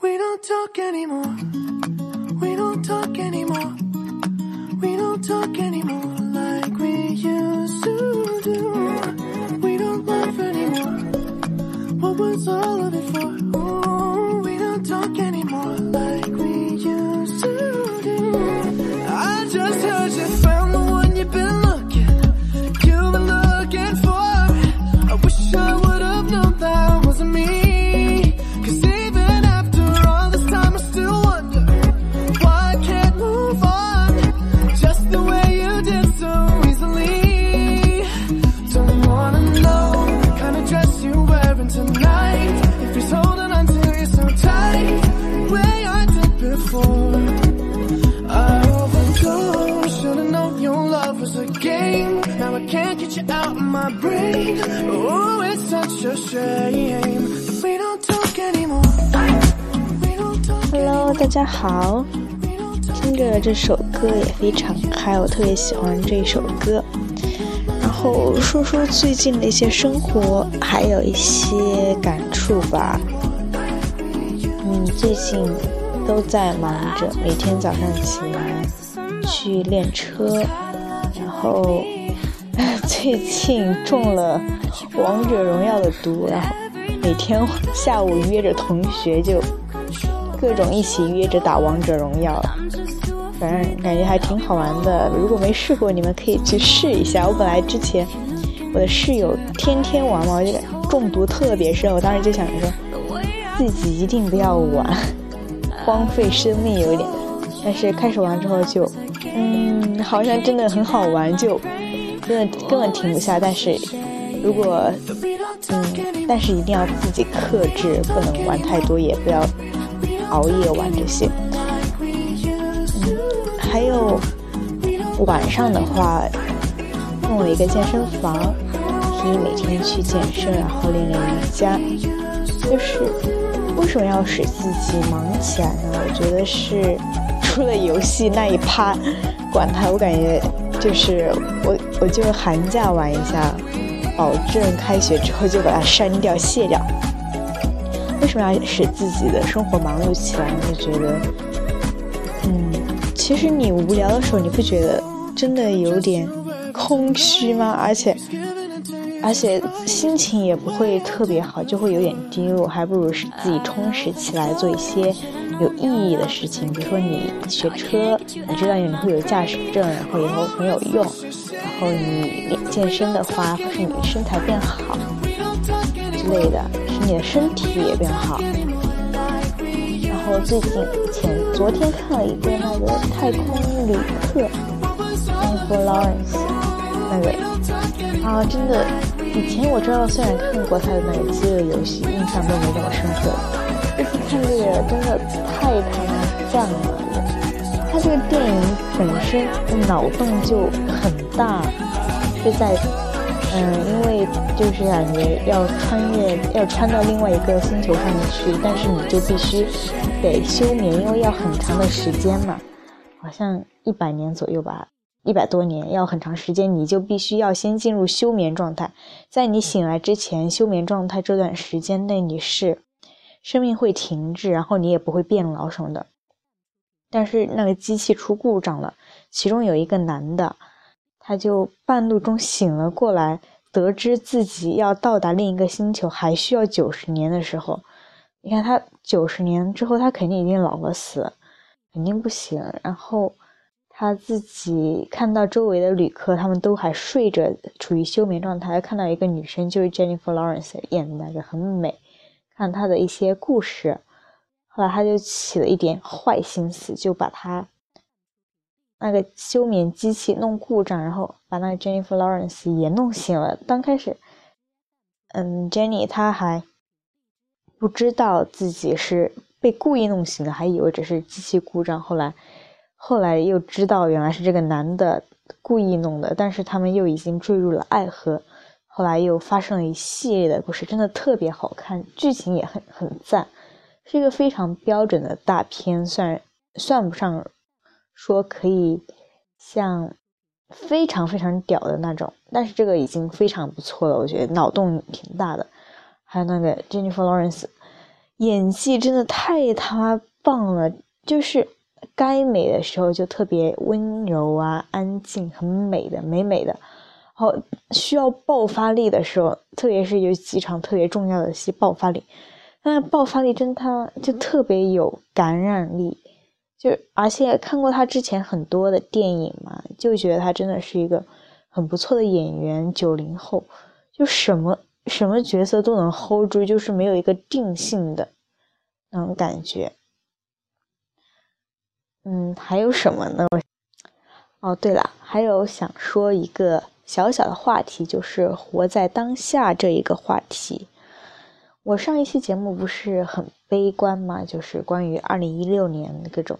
We don't talk anymore. We don't talk anymore. 大家好，听着这首歌也非常嗨，我特别喜欢这首歌。然后说说最近的一些生活，还有一些感触吧。嗯，最近都在忙着，每天早上起来去练车，然后最近中了王者荣耀的毒，然后每天下午约着同学就各种一起约着打王者荣耀，反正感觉还挺好玩的。如果没试过，你们可以去试一下。我本来之前我的室友天天玩嘛，我就中毒特别深。我当时就想着说，自己一定不要玩，荒废生命有一点。但是开始玩之后就，嗯，好像真的很好玩，就真的根本停不下。但是如果嗯，但是一定要自己克制，不能玩太多，也不要熬夜玩这些。嗯，还有晚上的话，弄了一个健身房，可以每天去健身，然后练练瑜伽。就是为什么要使自己忙起来呢？我觉得是除了游戏那一趴，管它，我感觉就是我我就寒假玩一下，保证开学之后就把它删掉卸掉。为什么要使自己的生活忙碌起来呢？就觉得，嗯，其实你无聊的时候，你不觉得真的有点空虚吗？而且，而且心情也不会特别好，就会有点低落，还不如使自己充实起来，做一些有意义的事情。比如说你学车，你知道你会有驾驶证，然后以后很有用。然后你健身的话，会使你身材变好之类的。你的身体也变好。然后最近前昨天看了一个那个太空旅客 Jennifer Lawrence 那个啊，真的，以前我知道，虽然看过他的那个饥饿游戏，印象都没这么深刻。这次看这个真的太他妈赞了！他这个电影本身脑洞就很大，是在。嗯，因为就是感觉要穿越，要穿到另外一个星球上面去，但是你就必须得休眠，因为要很长的时间嘛，好像一百年左右吧，一百多年，要很长时间，你就必须要先进入休眠状态，在你醒来之前，休眠状态这段时间内你是生命会停滞，然后你也不会变老什么的。但是那个机器出故障了，其中有一个男的。他就半路中醒了过来，得知自己要到达另一个星球还需要九十年的时候，你看他九十年之后，他肯定已经老了死了，肯定不行。然后他自己看到周围的旅客，他们都还睡着，处于休眠状态。看到一个女生，就是 Jennifer Lawrence 演的那个，很美。看她的一些故事，后来他就起了一点坏心思，就把她。那个休眠机器弄故障，然后把那个 Jennifer Lawrence 也弄醒了。刚开始，嗯，Jenny 她还不知道自己是被故意弄醒的，还以为只是机器故障。后来，后来又知道原来是这个男的故意弄的。但是他们又已经坠入了爱河。后来又发生了一系列的故事，真的特别好看，剧情也很很赞，是一个非常标准的大片，算算不上。说可以像非常非常屌的那种，但是这个已经非常不错了，我觉得脑洞挺大的。还有那个 Jennifer Lawrence 演技真的太他妈棒了，就是该美的时候就特别温柔啊、安静、很美的、美美的。然后需要爆发力的时候，特别是有几场特别重要的戏，爆发力，那爆发力真他就特别有感染力。就而且看过他之前很多的电影嘛，就觉得他真的是一个很不错的演员。九零后就什么什么角色都能 hold 住，就是没有一个定性的那种感觉。嗯，还有什么呢？哦，对了，还有想说一个小小的话题，就是活在当下这一个话题。我上一期节目不是很悲观吗？就是关于二零一六年各种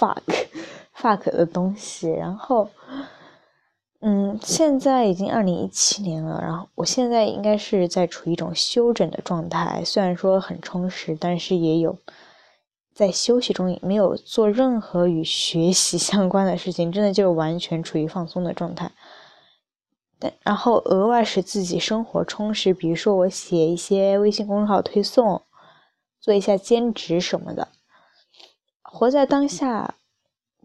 fuck fuck 的东西。然后，嗯，现在已经二零一七年了，然后我现在应该是在处于一种休整的状态，虽然说很充实，但是也有在休息中，没有做任何与学习相关的事情，真的就是完全处于放松的状态。但然后额外使自己生活充实，比如说我写一些微信公众号推送，做一下兼职什么的，活在当下。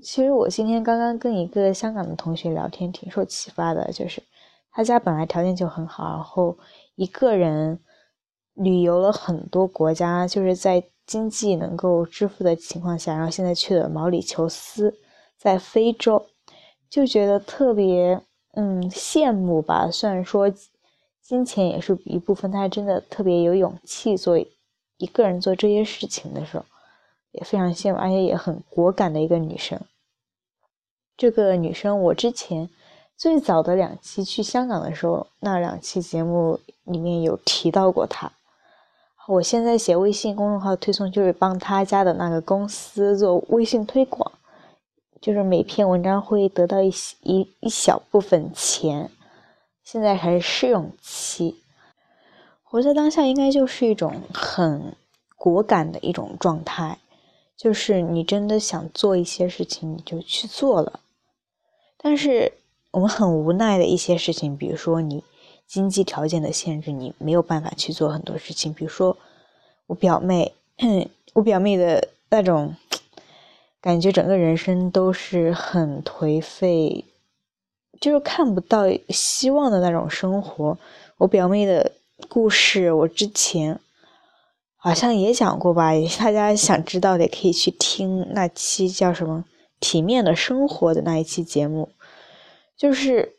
其实我今天刚刚跟一个香港的同学聊天，挺受启发的，就是他家本来条件就很好，然后一个人旅游了很多国家，就是在经济能够支付的情况下，然后现在去了毛里求斯，在非洲，就觉得特别。嗯，羡慕吧。虽然说金钱也是一部分，她真的特别有勇气做一个人做这些事情的时候，也非常羡慕，而且也很果敢的一个女生。这个女生，我之前最早的两期去香港的时候，那两期节目里面有提到过她。我现在写微信公众号推送，就是帮她家的那个公司做微信推广。就是每篇文章会得到一一一小部分钱，现在还是试用期。活在当下应该就是一种很果敢的一种状态，就是你真的想做一些事情，你就去做了。但是我们很无奈的一些事情，比如说你经济条件的限制，你没有办法去做很多事情。比如说我表妹，我表妹的那种。感觉整个人生都是很颓废，就是看不到希望的那种生活。我表妹的故事，我之前好像也讲过吧，大家想知道的可以去听那期叫什么《体面的生活》的那一期节目。就是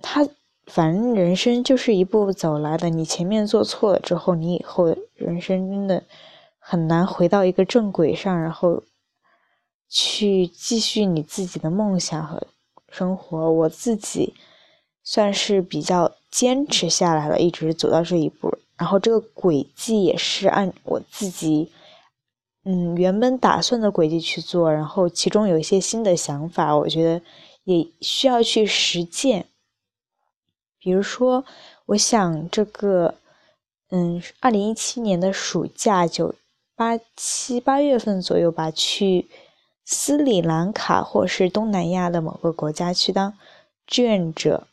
他，反正人生就是一步步走来的，你前面做错了之后，你以后人生真的很难回到一个正轨上，然后。去继续你自己的梦想和生活，我自己算是比较坚持下来了，一直走到这一步。然后这个轨迹也是按我自己，嗯，原本打算的轨迹去做。然后其中有一些新的想法，我觉得也需要去实践。比如说，我想这个，嗯，二零一七年的暑假，九八七八月份左右吧，去。斯里兰卡或是东南亚的某个国家去当志愿者，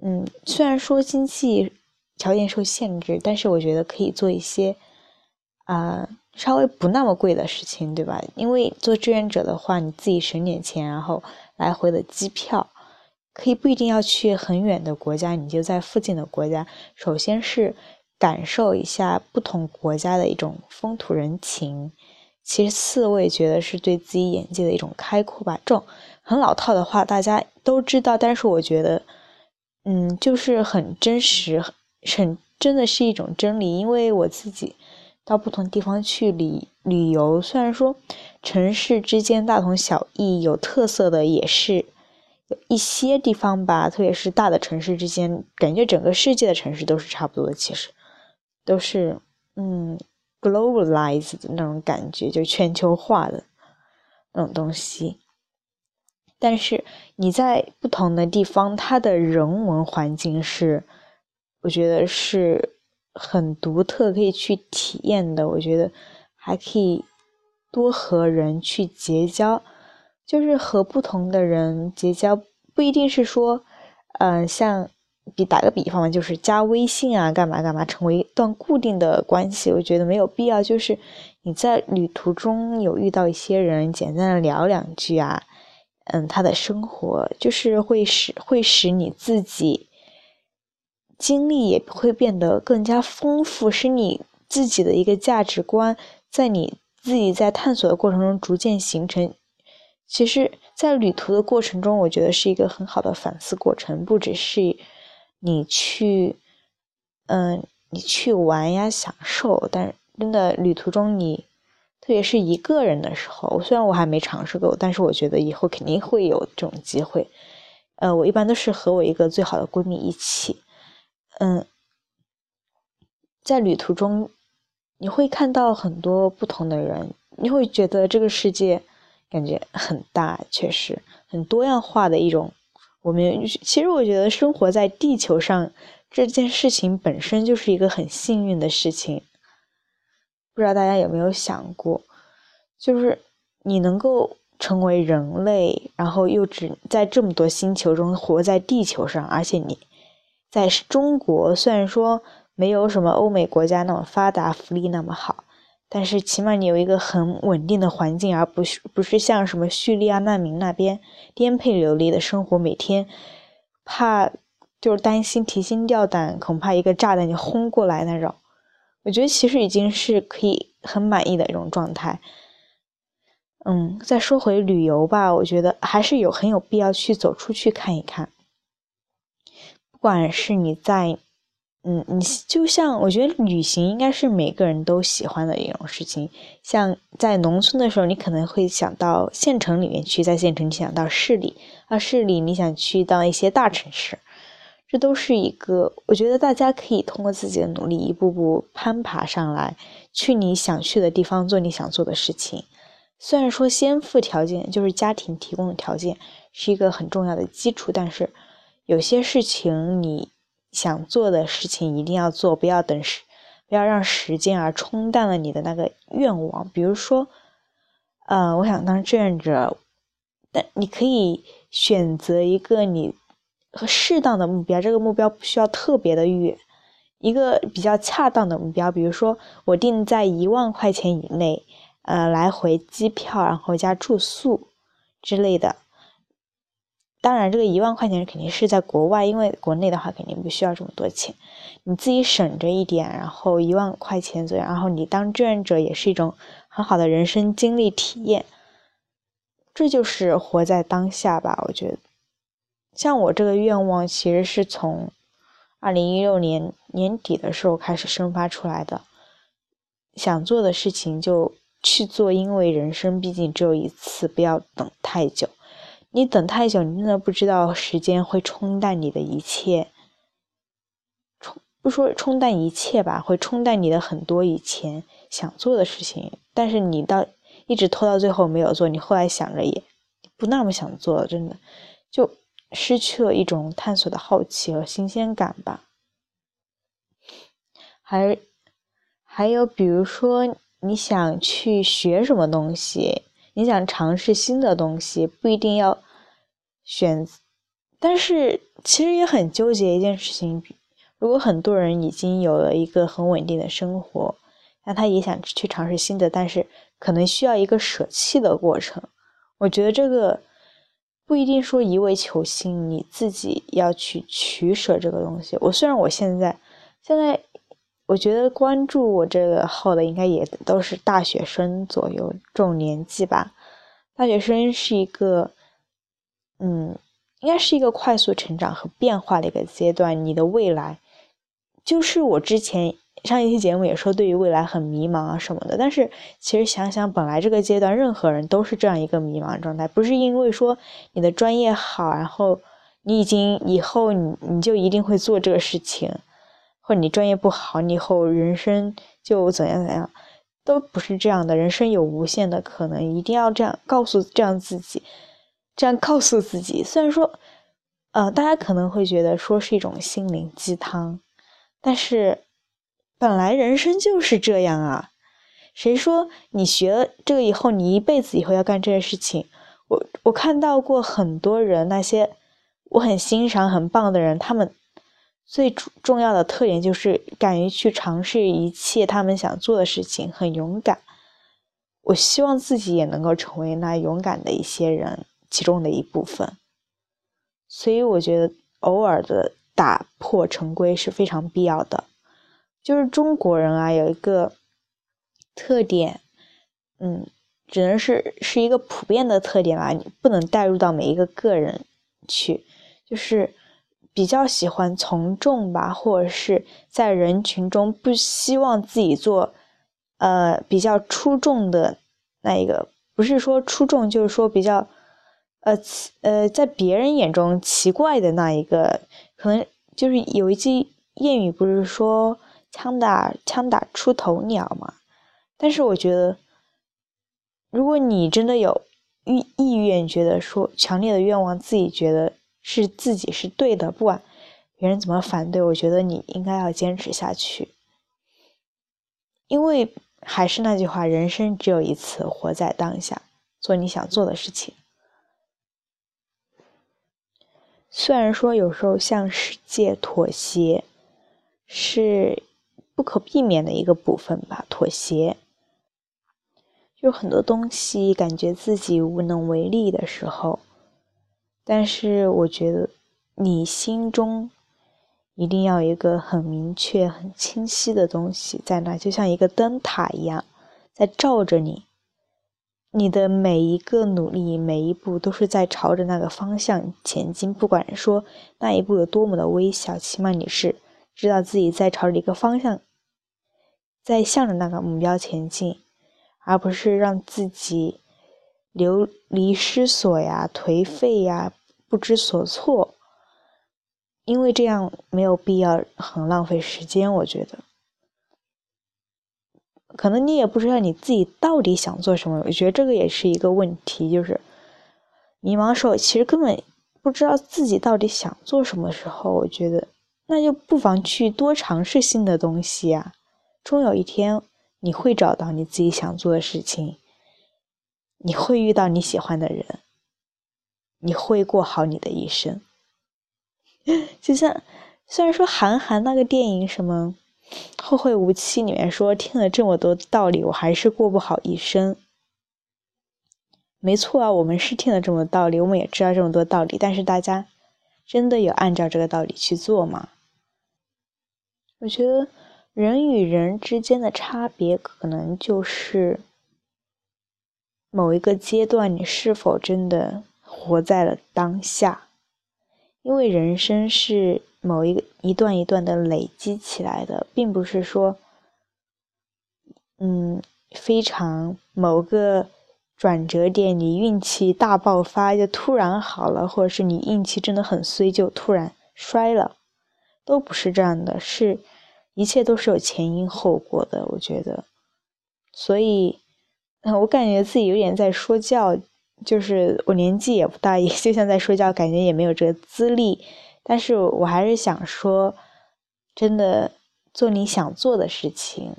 嗯，虽然说经济条件受限制，但是我觉得可以做一些啊稍微不那么贵的事情，对吧？因为做志愿者的话，你自己省点钱，然后来回的机票可以不一定要去很远的国家，你就在附近的国家，首先是感受一下不同国家的一种风土人情。其次，我也觉得是对自己眼界的一种开阔吧。这种很老套的话，大家都知道，但是我觉得，嗯，就是很真实，很真的是一种真理。因为我自己到不同地方去旅旅游，虽然说城市之间大同小异，有特色的也是有一些地方吧，特别是大的城市之间，感觉整个世界的城市都是差不多的，其实都是，嗯。globalized 的那种感觉，就全球化的那种东西。但是你在不同的地方，它的人文环境是，我觉得是很独特，可以去体验的。我觉得还可以多和人去结交，就是和不同的人结交，不一定是说，嗯，像比打个比方嘛，就是加微信啊，干嘛干嘛，成为一段固定的关系，我觉得没有必要。就是你在旅途中有遇到一些人，简单的聊两句啊，嗯，他的生活就是会使会使你自己经历也会变得更加丰富，使你自己的一个价值观在你自己在探索的过程中逐渐形成。其实，在旅途的过程中，我觉得是一个很好的反思过程，不只是。你去，嗯，你去玩呀，享受。但真的旅途中，你特别是一个人的时候，虽然我还没尝试过，但是我觉得以后肯定会有这种机会。呃，我一般都是和我一个最好的闺蜜一起。嗯，在旅途中，你会看到很多不同的人，你会觉得这个世界感觉很大，确实很多样化的一种。我们其实我觉得生活在地球上这件事情本身就是一个很幸运的事情。不知道大家有没有想过，就是你能够成为人类，然后又只在这么多星球中活在地球上，而且你在中国，虽然说没有什么欧美国家那么发达，福利那么好。但是起码你有一个很稳定的环境，而不是不是像什么叙利亚难民那边颠沛流离的生活，每天怕就是担心提心吊胆，恐怕一个炸弹就轰过来那种。我觉得其实已经是可以很满意的一种状态。嗯，再说回旅游吧，我觉得还是有很有必要去走出去看一看，不管是你在。嗯，你就像我觉得旅行应该是每个人都喜欢的一种事情。像在农村的时候，你可能会想到县城里面去；在县城，你想到市里；啊市里，你想去到一些大城市。这都是一个，我觉得大家可以通过自己的努力，一步步攀爬上来，去你想去的地方做你想做的事情。虽然说先富条件就是家庭提供的条件是一个很重要的基础，但是有些事情你。想做的事情一定要做，不要等时，不要让时间而冲淡了你的那个愿望。比如说，呃，我想当志愿者，但你可以选择一个你和适当的目标，这个目标不需要特别的远，一个比较恰当的目标。比如说，我定在一万块钱以内，呃，来回机票，然后加住宿之类的。当然，这个一万块钱肯定是在国外，因为国内的话肯定不需要这么多钱，你自己省着一点，然后一万块钱左右，然后你当志愿者也是一种很好的人生经历体验，这就是活在当下吧。我觉得，像我这个愿望其实是从二零一六年年底的时候开始生发出来的，想做的事情就去做，因为人生毕竟只有一次，不要等太久。你等太久，你真的不知道时间会冲淡你的一切，冲不说冲淡一切吧，会冲淡你的很多以前想做的事情。但是你到一直拖到最后没有做，你后来想着也不那么想做了，真的就失去了一种探索的好奇和新鲜感吧。还还有比如说你想去学什么东西。你想尝试新的东西，不一定要选，但是其实也很纠结一件事情。如果很多人已经有了一个很稳定的生活，那他也想去尝试新的，但是可能需要一个舍弃的过程。我觉得这个不一定说一味求新，你自己要去取舍这个东西。我虽然我现在现在。我觉得关注我这个号的应该也都是大学生左右这种年纪吧。大学生是一个，嗯，应该是一个快速成长和变化的一个阶段。你的未来，就是我之前上一期节目也说，对于未来很迷茫啊什么的。但是其实想想，本来这个阶段任何人都是这样一个迷茫状态，不是因为说你的专业好，然后你已经以后你你就一定会做这个事情。或者你专业不好，你以后人生就怎样怎样，都不是这样的。人生有无限的可能，一定要这样告诉这样自己，这样告诉自己。虽然说，呃，大家可能会觉得说是一种心灵鸡汤，但是本来人生就是这样啊。谁说你学了这个以后，你一辈子以后要干这件事情？我我看到过很多人，那些我很欣赏、很棒的人，他们。最主重要的特点就是敢于去尝试一切他们想做的事情，很勇敢。我希望自己也能够成为那勇敢的一些人其中的一部分。所以我觉得偶尔的打破陈规是非常必要的。就是中国人啊，有一个特点，嗯，只能是是一个普遍的特点吧，你不能带入到每一个个人去，就是比较喜欢从众吧，或者是在人群中不希望自己做，呃，比较出众的那一个，不是说出众，就是说比较，呃，呃，在别人眼中奇怪的那一个，可能就是有一句谚语，不是说。枪打枪打出头鸟嘛，但是我觉得，如果你真的有意意愿，觉得说强烈的愿望，自己觉得是自己是对的，不管别人怎么反对，我觉得你应该要坚持下去。因为还是那句话，人生只有一次，活在当下，做你想做的事情。虽然说有时候向世界妥协，是。不可避免的一个部分吧，妥协。就很多东西感觉自己无能为力的时候，但是我觉得你心中一定要有一个很明确、很清晰的东西在那，就像一个灯塔一样，在照着你。你的每一个努力，每一步都是在朝着那个方向前进，不管说那一步有多么的微小，起码你是。知道自己在朝着一个方向，在向着那个目标前进，而不是让自己流离失所呀、颓废呀、不知所措，因为这样没有必要，很浪费时间。我觉得，可能你也不知道你自己到底想做什么。我觉得这个也是一个问题，就是迷茫时候，其实根本不知道自己到底想做什么时候，我觉得。那就不妨去多尝试新的东西呀，终有一天你会找到你自己想做的事情，你会遇到你喜欢的人，你会过好你的一生。就像虽然说韩寒那个电影什么《后会无期》里面说听了这么多道理，我还是过不好一生。没错啊，我们是听了这么多道理，我们也知道这么多道理，但是大家真的有按照这个道理去做吗？我觉得人与人之间的差别，可能就是某一个阶段，你是否真的活在了当下。因为人生是某一个一段一段的累积起来的，并不是说，嗯，非常某个转折点，你运气大爆发就突然好了，或者是你运气真的很衰就突然衰了，都不是这样的，是。一切都是有前因后果的，我觉得，所以，我感觉自己有点在说教，就是我年纪也不大，也 就像在说教，感觉也没有这个资历，但是我还是想说，真的做你想做的事情，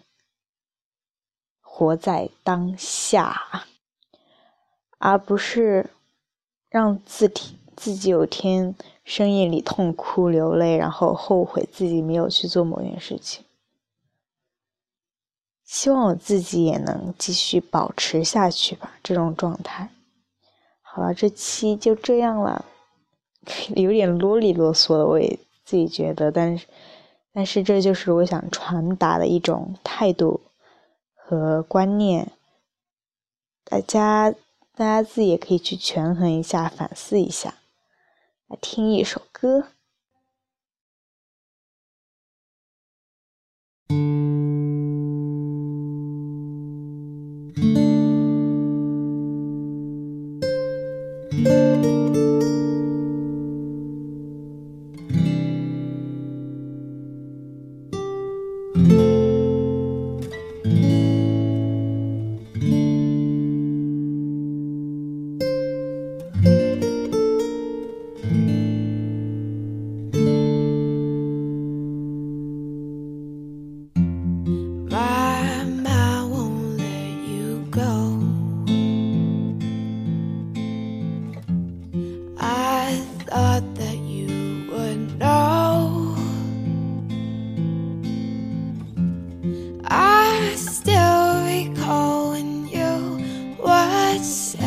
活在当下，而不是让自己自己有天。深夜里痛哭流泪，然后后悔自己没有去做某件事情。希望我自己也能继续保持下去吧，这种状态。好了，这期就这样了，有点啰里啰嗦的，我也自己觉得，但是，但是这就是我想传达的一种态度和观念。大家，大家自己也可以去权衡一下，反思一下。来听一首歌。It's